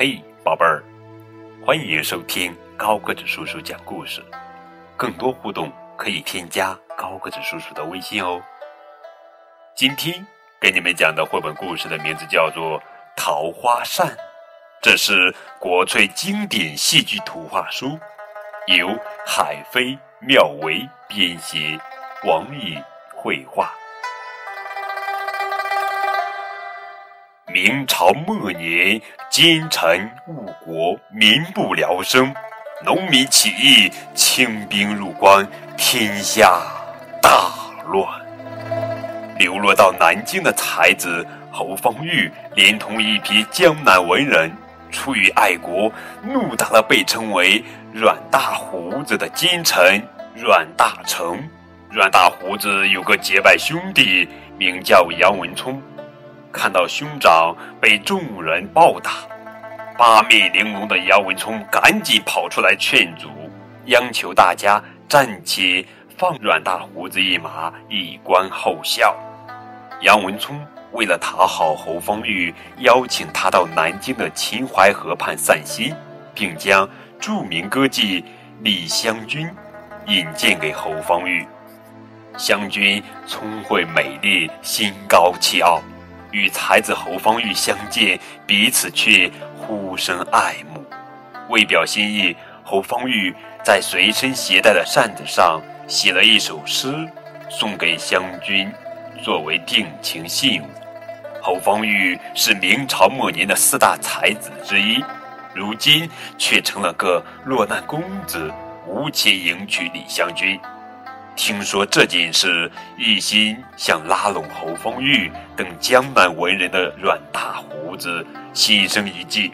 嘿，宝贝儿，欢迎收听高个子叔叔讲故事。更多互动可以添加高个子叔叔的微信哦。今天给你们讲的绘本故事的名字叫做《桃花扇》，这是国粹经典戏剧图画书，由海飞、妙维编写，王宇绘画。明朝末年，奸臣误国，民不聊生，农民起义，清兵入关，天下大乱。流落到南京的才子侯方域，连同一批江南文人，出于爱国，怒打了被称为“阮大胡子”的奸臣阮大铖。阮大胡子有个结拜兄弟，名叫杨文聪。看到兄长被众人暴打，八面玲珑的杨文聪赶紧跑出来劝阻，央求大家暂且放阮大胡子一马，以观后效。杨文聪为了讨好侯方域，邀请他到南京的秦淮河畔散心，并将著名歌妓李香君引荐给侯方域。香君聪慧美丽，心高气傲。与才子侯方域相见，彼此却互生爱慕。为表心意，侯方域在随身携带的扇子上写了一首诗，送给湘君，作为定情信物。侯方域是明朝末年的四大才子之一，如今却成了个落难公子，无钱迎娶李香君。听说这件事，一心想拉拢侯方域等江南文人的阮大胡子心生一计，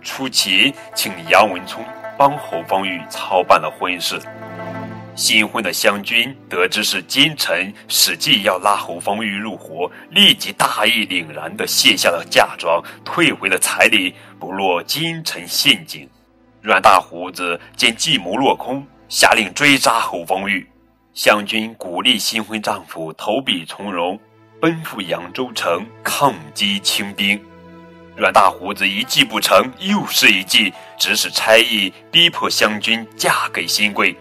出钱请杨文聪帮侯方域操办了婚事。新婚的湘君得知是奸臣史记要拉侯方域入伙，立即大义凛然地卸下了嫁妆，退回了彩礼，不落奸臣陷阱。阮大胡子见计谋落空，下令追杀侯方域。湘君鼓励新婚丈夫投笔从戎，奔赴扬州城抗击清兵。阮大胡子一计不成，又是一计，指使差役逼迫湘君嫁给新贵。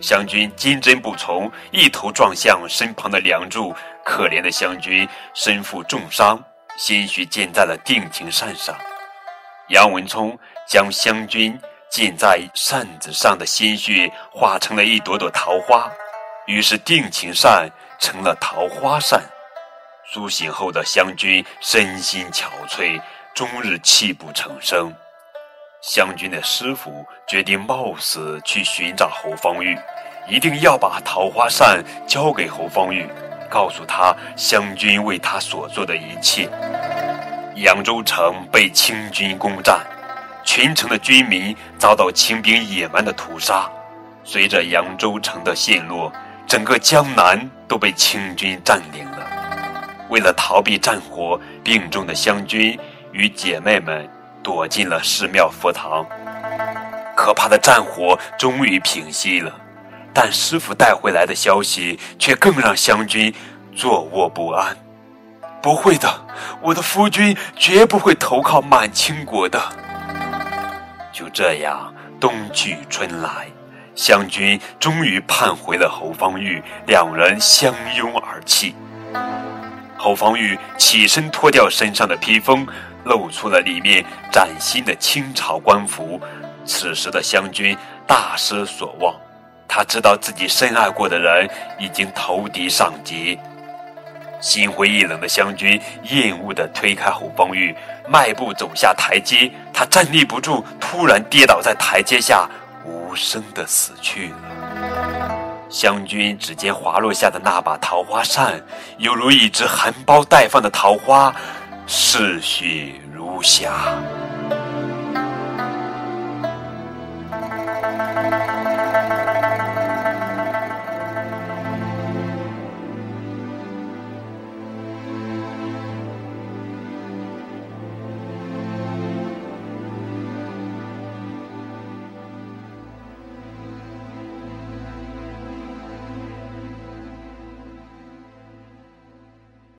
湘君坚贞不从，一头撞向身旁的梁柱。可怜的湘君身负重伤，鲜血溅在了定情扇上。杨文聪将湘君溅在扇子上的鲜血化成了一朵朵桃花。于是定情扇成了桃花扇。苏醒后的湘君身心憔悴，终日泣不成声。湘君的师傅决定冒死去寻找侯方域，一定要把桃花扇交给侯方域，告诉他湘君为他所做的一切。扬州城被清军攻占，全城的军民遭到清兵野蛮的屠杀。随着扬州城的陷落，整个江南都被清军占领了。为了逃避战火，病重的湘君与姐妹们躲进了寺庙佛堂。可怕的战火终于平息了，但师傅带回来的消息却更让湘君坐卧不安。不会的，我的夫君绝不会投靠满清国的。就这样，冬去春来。湘军终于盼回了侯方域，两人相拥而泣。侯方域起身脱掉身上的披风，露出了里面崭新的清朝官服。此时的湘军大失所望，他知道自己深爱过的人已经投敌上街。心灰意冷的湘军厌恶地推开侯方域，迈步走下台阶。他站立不住，突然跌倒在台阶下。无声的死去了。湘君指尖滑落下的那把桃花扇，犹如一只含苞待放的桃花，逝去如霞。